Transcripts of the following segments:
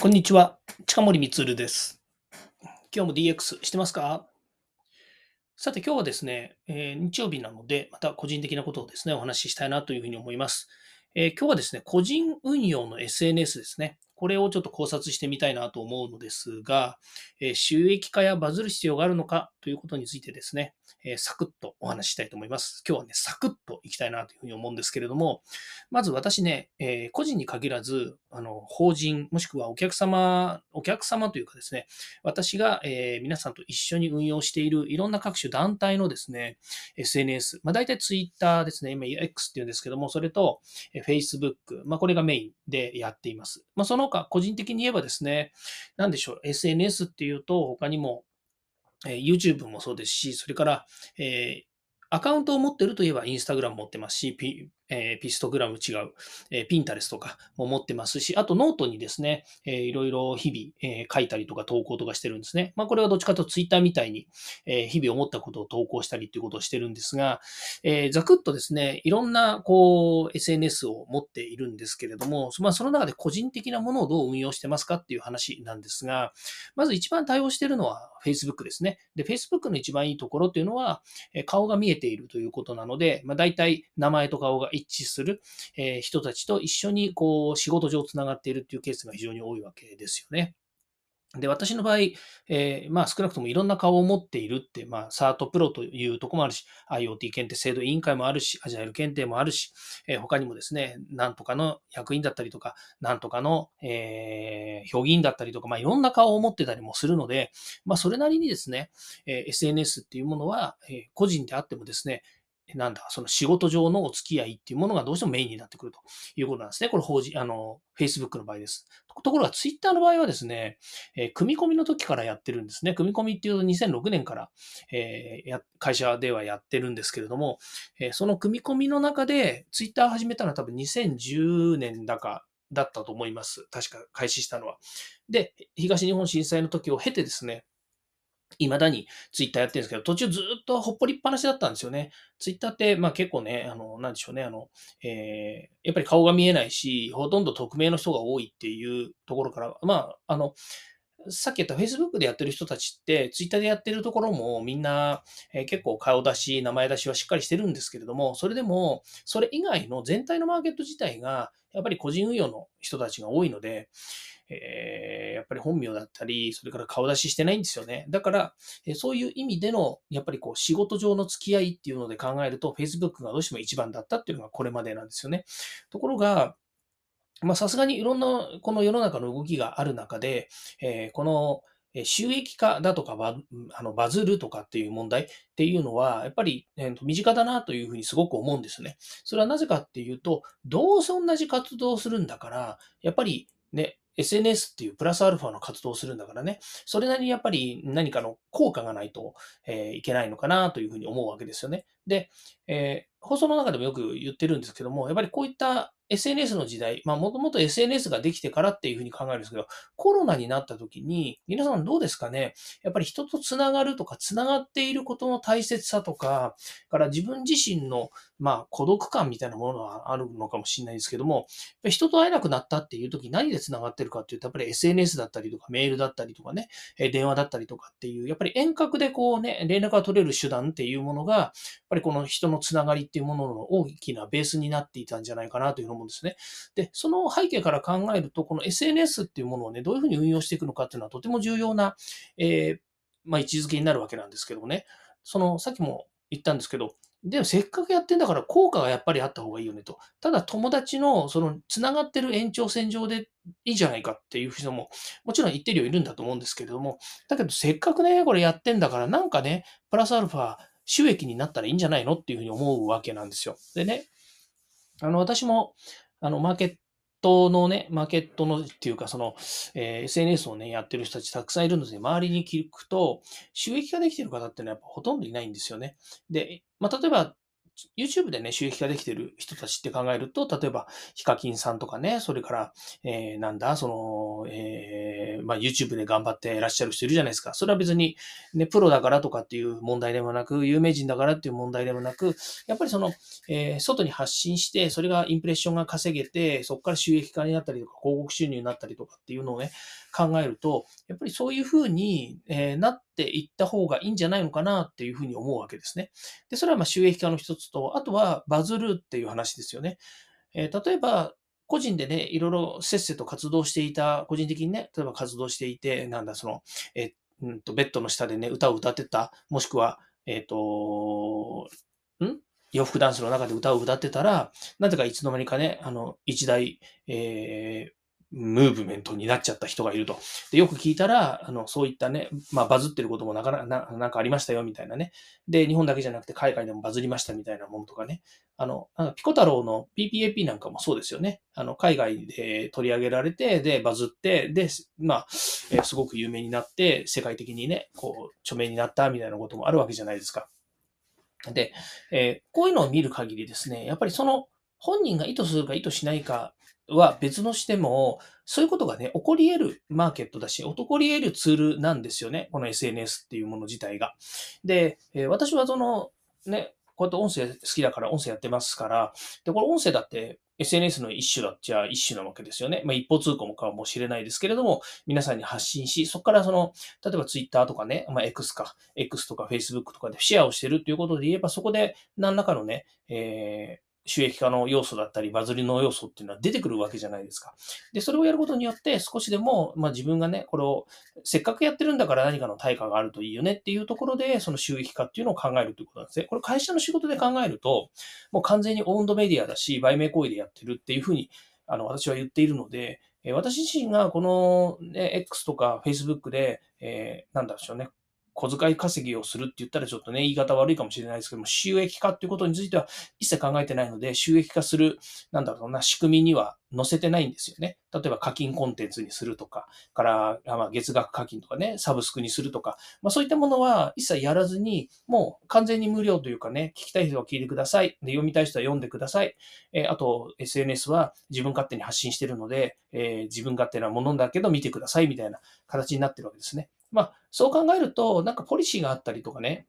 こんにちは。近森光です。今日も DX してますか？さて今日はですね、えー、日曜日なので、また個人的なことをですね、お話ししたいなというふうに思います。えー、今日はですね、個人運用の SNS ですね。これをちょっと考察してみたいなと思うのですが、え収益化やバズる必要があるのかということについてですね、えサクッとお話ししたいと思います。今日はね、サクッといきたいなというふうに思うんですけれども、まず私ね、え個人に限らず、あの、法人、もしくはお客様、お客様というかですね、私が、え皆さんと一緒に運用しているいろんな各種団体のですね、SNS、まあ大体 Twitter ですね、今 X っていうんですけども、それと Facebook、まあこれがメインでやっています。まあその他、個人的に言えばですね、なんでしょう、SNS っていうと、他にも、え、YouTube もそうですし、それから、えー、アカウントを持ってるといえばインスタグラム持ってますし、えー、ピストグラム違う、えー、ピンタレストとかも持ってますし、あとノートにですね、えー、いろいろ日々、えー、書いたりとか投稿とかしてるんですね。まあこれはどっちかというとツイッターみたいに、えー、日々思ったことを投稿したりっていうことをしてるんですが、えー、ざくっとですね、いろんなこう SNS を持っているんですけれども、まあその中で個人的なものをどう運用してますかっていう話なんですが、まず一番対応してるのは Facebook ですね。で、Facebook の一番いいところっていうのはえ、顔が見えているということなので、まあ大体名前と顔が一致する、え人たちと一緒にこう仕事上つながっているっていうケースが非常に多いわけですよね。で、私の場合、えー、まあ少なくともいろんな顔を持っているって、まあ SART プロというとこもあるし、IoT 検定制度委員会もあるし、アジャイル検定もあるし、えー、他にもですね、なんとかの役員だったりとか、なんとかの、えー、評議員だったりとか、まあいろんな顔を持ってたりもするので、まあそれなりにですね、え SNS っていうものは、え個人であってもですね、なんだ、その仕事上のお付き合いっていうものがどうしてもメインになってくるということなんですね。これ、法人、あの、Facebook の場合です。ところが、Twitter の場合はですね、えー、組み込みの時からやってるんですね。組み込みっていうと2006年から、えー、会社ではやってるんですけれども、えー、その組み込みの中で Twitter 始めたのは多分2010年だかだったと思います。確か開始したのは。で、東日本震災の時を経てですね、未だにツイッターやってるんですけど、途中ずっとほっぽりっぱなしだったんですよね。ツイッターって、まあ結構ね、あの、なんでしょうね、あの、えー、やっぱり顔が見えないし、ほとんど匿名の人が多いっていうところから、まあ、あの、さっき言った Facebook でやってる人たちって、Twitter でやってるところもみんな、えー、結構顔出し、名前出しはしっかりしてるんですけれども、それでも、それ以外の全体のマーケット自体が、やっぱり個人運用の人たちが多いので、えー、ぱり本名だったり、それから顔出ししてないんですよね。だから、えそういう意味での、やっぱりこう仕事上の付き合いっていうので考えると、Facebook がどうしても一番だったっていうのがこれまでなんですよね。ところが、まあさすがにいろんなこの世の中の動きがある中で、えー、この収益化だとかバあのバズるとかっていう問題っていうのは、やっぱり、えー、身近だなというふうにすごく思うんですね。それはなぜかっていうと、どうせ同じ活動をするんだから、やっぱりね、SNS っていうプラスアルファの活動をするんだからね、それなりにやっぱり何かの効果がないと、えー、いけないのかなというふうに思うわけですよね。で、えー、放送の中でもよく言ってるんですけども、やっぱりこういった SNS の時代、まあもともと SNS ができてからっていうふうに考えるんですけど、コロナになった時に、皆さんどうですかね？やっぱり人とつながるとか、つながっていることの大切さとか、から自分自身の、まあ孤独感みたいなものはあるのかもしれないですけども、人と会えなくなったっていう時何でつながってるかっていうと、やっぱり SNS だったりとか、メールだったりとかね、電話だったりとかっていう、やっぱり遠隔でこうね、連絡が取れる手段っていうものが、やっぱりこの人のつながりっていうものの大きなベースになっていたんじゃないかなというふうに思うんですね。で、その背景から考えると、この SNS っていうものをね、どういうふうに運用していくのかっていうのはとても重要な、えー、まあ、位置づけになるわけなんですけどもね。その、さっきも言ったんですけど、でもせっかくやってんだから効果がやっぱりあった方がいいよねと。ただ友達のその繋がってる延長線上でいいじゃないかっていう人ももちろん言ってるよいるんだと思うんですけれども、だけどせっかくね、これやってんだからなんかね、プラスアルファ収益になったらいいんじゃないのっていうふうに思うわけなんですよ。でね、あの私もあの、マーケットのね、マーケットのっていうか、その、えー、SNS をね、やってる人たちたくさんいるので、周りに聞くと、収益化できてる方っていうのはやっぱほとんどいないんですよね。で、まあ、例えば、YouTube でね、収益化できてる人たちって考えると、例えば、ヒカキンさんとかね、それから、えー、なんだ、その、えー、まあ、YouTube で頑張っていらっしゃる人いるじゃないですか。それは別に、ね、プロだからとかっていう問題でもなく、有名人だからっていう問題でもなく、やっぱりその、えー、外に発信して、それがインプレッションが稼げて、そこから収益化になったりとか、広告収入になったりとかっていうのをね、考えると、やっぱりそういうふうに、えー、なっていった方がいいんじゃないのかなっていうふうに思うわけですね。で、それはま収益化の一つと、あとはバズるっていう話ですよね。えー、例えば、個人でね、いろいろせっせと活動していた、個人的にね、例えば活動していて、なんだ、その、えうんと、ベッドの下でね、歌を歌ってた、もしくは、えっ、と、ん？洋服ダンスの中で歌を歌ってたら、なぜかいつの間にかね、あの、一大、えー、ムーブメントになっちゃった人がいると。で、よく聞いたら、あの、そういったね、まあ、バズってることもなかなか、なんかありましたよ、みたいなね。で、日本だけじゃなくて海外でもバズりましたみたいなものとかね。あの、なんピコ太郎の PPAP なんかもそうですよね。あの、海外で取り上げられて、で、バズって、で、まあ、え、すごく有名になって、世界的にね、こう、著名になったみたいなこともあるわけじゃないですか。で、えー、こういうのを見る限りですね、やっぱりその、本人が意図するか意図しないかは別のしても、そういうことがね、起こり得るマーケットだし、起こり得るツールなんですよね。この SNS っていうもの自体が。で、えー、私はその、ね、こうやって音声好きだから音声やってますから、で、これ音声だって SNS の一種だっちゃ一種なわけですよね。まあ一方通行もかもしれないですけれども、皆さんに発信し、そこからその、例えば Twitter とかね、まあ X か、X とか Facebook とかでシェアをしてるっていうことで言えば、そこで何らかのね、えー収益化の要素だったり、バズりの要素っていうのは出てくるわけじゃないですか。で、それをやることによって、少しでも、まあ自分がね、これを、せっかくやってるんだから何かの対価があるといいよねっていうところで、その収益化っていうのを考えるということなんですね。これ会社の仕事で考えると、もう完全にオウンドメディアだし、売名行為でやってるっていうふうに、あの、私は言っているので、私自身がこの、ね、X とか Facebook で、えー、なんだろうね、小遣い稼ぎをするって言ったらちょっとね、言い方悪いかもしれないですけども、収益化っていうことについては一切考えてないので、収益化する、なんだろうな、仕組みには載せてないんですよね。例えば課金コンテンツにするとか、から、まあ、月額課金とかね、サブスクにするとか、まあそういったものは一切やらずに、もう完全に無料というかね、聞きたい人は聞いてください。で、読みたい人は読んでください。えー、あと、SNS は自分勝手に発信してるので、えー、自分勝手なものだけど見てくださいみたいな形になってるわけですね。まあ、そう考えると、なんかポリシーがあったりとかね、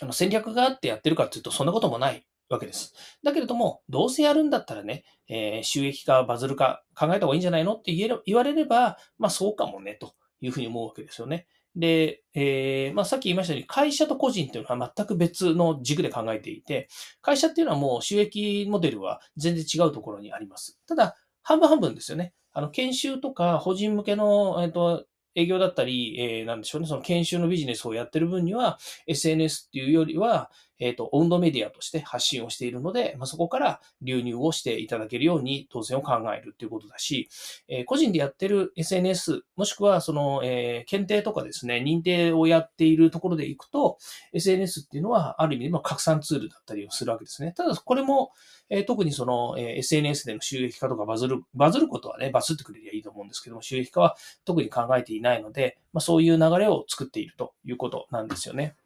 あの戦略があってやってるかっていうと、そんなこともないわけです。だけれども、どうせやるんだったらね、えー、収益化、バズるか考えた方がいいんじゃないのって言え言われれば、まあそうかもね、というふうに思うわけですよね。で、えー、まあさっき言いましたように、会社と個人っていうのは全く別の軸で考えていて、会社っていうのはもう収益モデルは全然違うところにあります。ただ、半分半分ですよね。あの、研修とか法人向けの、えっ、ー、と、営業だったり、えー、なんでしょうね、その研修のビジネスをやってる分には、SNS っていうよりは、えっ、ー、と、温度メディアとして発信をしているので、まあ、そこから流入をしていただけるように当然を考えるっていうことだし、えー、個人でやってる SNS、もしくはその、えー、検定とかですね、認定をやっているところでいくと、SNS っていうのはある意味でも拡散ツールだったりをするわけですね。ただ、これも、え、特にその、え、SNS での収益化とかバズる、バズることはね、バズってくれりゃいいと思うんですけども、収益化は特に考えていないので、まあ、そういう流れを作っているということなんですよね。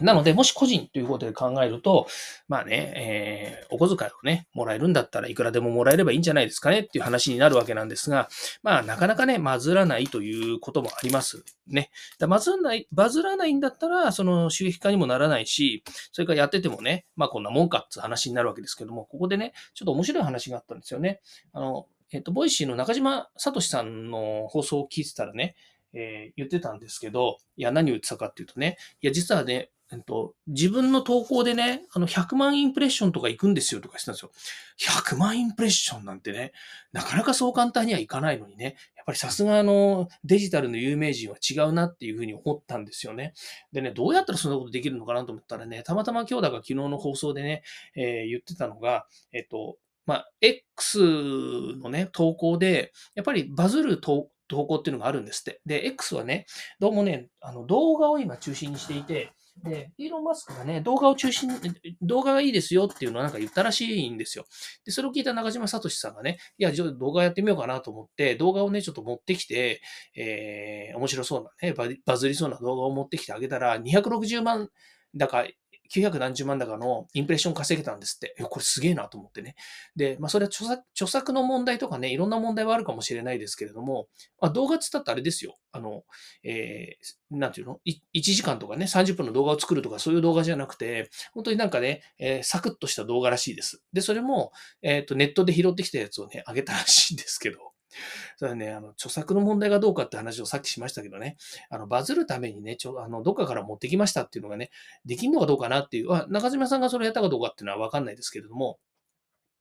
なので、もし個人ということで考えると、まあね、えー、お小遣いをね、もらえるんだったらいくらでももらえればいいんじゃないですかねっていう話になるわけなんですが、まあなかなかね、バズらないということもありますね。だバズらない、バズらないんだったら、その収益化にもならないし、それからやっててもね、まあこんなもんかって話になるわけですけども、ここでね、ちょっと面白い話があったんですよね。あの、えっ、と、ボイシーの中島聡さんの放送を聞いてたらね、えー、言ってたんですけど、いや、何を言ってたかっていうとね、いや、実はね、えっと、自分の投稿でね、あの、100万インプレッションとか行くんですよとかしてたんですよ。100万インプレッションなんてね、なかなかそう簡単にはいかないのにね、やっぱりさすがの、デジタルの有名人は違うなっていうふうに思ったんですよね。でね、どうやったらそんなことできるのかなと思ったらね、たまたま今日だか昨日の放送でね、えー、言ってたのが、えっと、まあ、X のね、投稿で、やっぱりバズる投稿っていうのがあるんですって。で、X はね、どうもね、あの動画を今中心にしていて、で、イーロン・マスクがね、動画を中心に、動画がいいですよっていうのはなんか言ったらしいんですよ。で、それを聞いた中島聡さんがね、いや、じゃあ動画やってみようかなと思って、動画をね、ちょっと持ってきて、えー、面白そうなね、バズりそうな動画を持ってきてあげたら、260万だか900何十万高のインプレッション稼げたんですって。これすげえなと思ってね。で、まあ、それは著作著作の問題とかね、いろんな問題はあるかもしれないですけれども、まあ、動画っつったってあれですよ。あの、えー、なんていうの ?1 時間とかね、30分の動画を作るとかそういう動画じゃなくて、本当になんかね、えー、サクッとした動画らしいです。で、それも、えっ、ー、と、ネットで拾ってきたやつをね、あげたらしいんですけど、それはね、あの、著作の問題がどうかって話をさっきしましたけどね、あの、バズるためにね、ちょ、あの、どっかから持ってきましたっていうのがね、できんのかどうかなっていう、あ中島さんがそれやったかどうかっていうのはわかんないですけれども、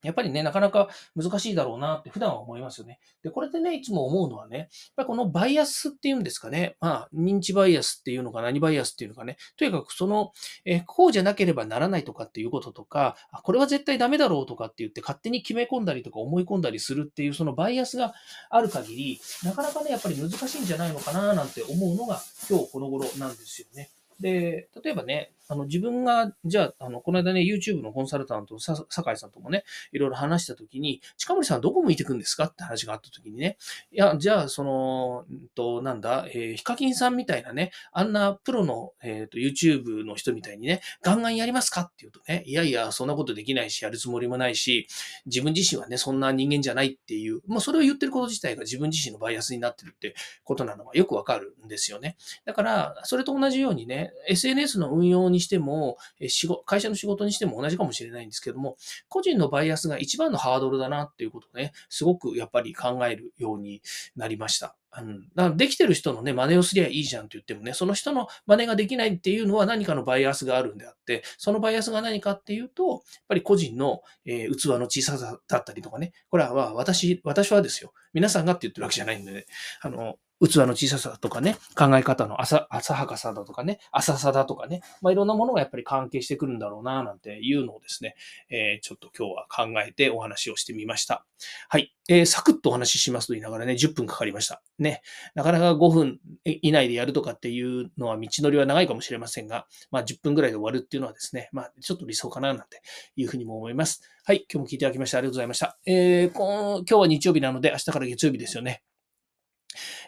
やっぱりね、なかなか難しいだろうなって普段は思いますよね。で、これでね、いつも思うのはね、やっこのバイアスっていうんですかね、まあ、認知バイアスっていうのか何バイアスっていうのかね、とにかくその、えこうじゃなければならないとかっていうこととか、これは絶対ダメだろうとかって言って勝手に決め込んだりとか思い込んだりするっていうそのバイアスがある限り、なかなかね、やっぱり難しいんじゃないのかななんて思うのが今日この頃なんですよね。で、例えばね、あの自分が、じゃあ、あの、この間ね、YouTube のコンサルタント、さ酒井さんともね、いろいろ話したときに、近森さんどこ向いてくんですか？って話があったときにね、いや、じゃあ、その、んと、なんだ、えー、ヒカキンさんみたいなね、あんなプロの、えっ、ー、と、YouTube の人みたいにね、ガンガンやりますか？って言うとね、いやいや、そんなことできないし、やるつもりもないし、自分自身はね、そんな人間じゃないっていう、まあ、それを言ってること自体が自分自身のバイアスになってるってことなのはよくわかるんですよね。だから、それと同じようにね、SNS の運用ににしても、仕事、会社の仕事にしても同じかもしれないんですけども、個人のバイアスが一番のハードルだなっていうことをね、すごくやっぱり考えるようになりました。うん、だからできてる人のね、真似をすりゃいいじゃんって言ってもね、その人の真似ができないっていうのは何かのバイアスがあるんであって、そのバイアスが何かっていうと、やっぱり個人の、えー、器の小ささだったりとかね、これは私、私はですよ、皆さんがって言ってるわけじゃないんでね、あの、器の小ささとかね、考え方の浅浅はかさだとかね、浅さだとかね、まあ、いろんなものがやっぱり関係してくるんだろうな、なんていうのをですね、えー、ちょっと今日は考えてお話をしてみました。はい。えー、サクッとお話ししますと言いながらね、10分かかりました。ね。なかなか5分以内でやるとかっていうのは道のりは長いかもしれませんが、まあ10分ぐらいで終わるっていうのはですね、まあちょっと理想かな、なんていうふうにも思います。はい。今日も聞いていただきましてありがとうございました。えー、今日は日曜日なので明日から月曜日ですよね。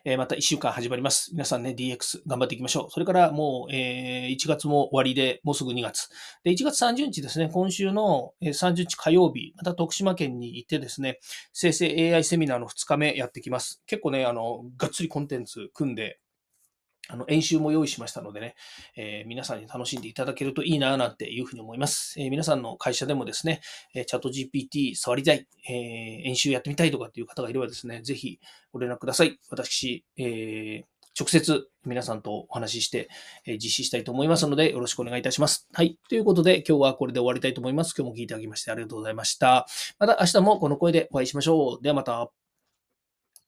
え、また1週間始まります。皆さんね、DX 頑張っていきましょう。それからもう、え、1月も終わりで、もうすぐ2月。で、1月30日ですね、今週の30日火曜日、また徳島県に行ってですね、生成 AI セミナーの2日目やってきます。結構ね、あの、がっつりコンテンツ組んで、あの、演習も用意しましたのでね、えー、皆さんに楽しんでいただけるといいな、なんていうふうに思います。えー、皆さんの会社でもですね、えー、チャット GPT 触りたい、え演習やってみたいとかっていう方がいればですね、ぜひご連絡ください。私、え直接皆さんとお話しして、え実施したいと思いますので、よろしくお願いいたします。はい。ということで、今日はこれで終わりたいと思います。今日も聞いてあげましてありがとうございました。また明日もこの声でお会いしましょう。ではまた。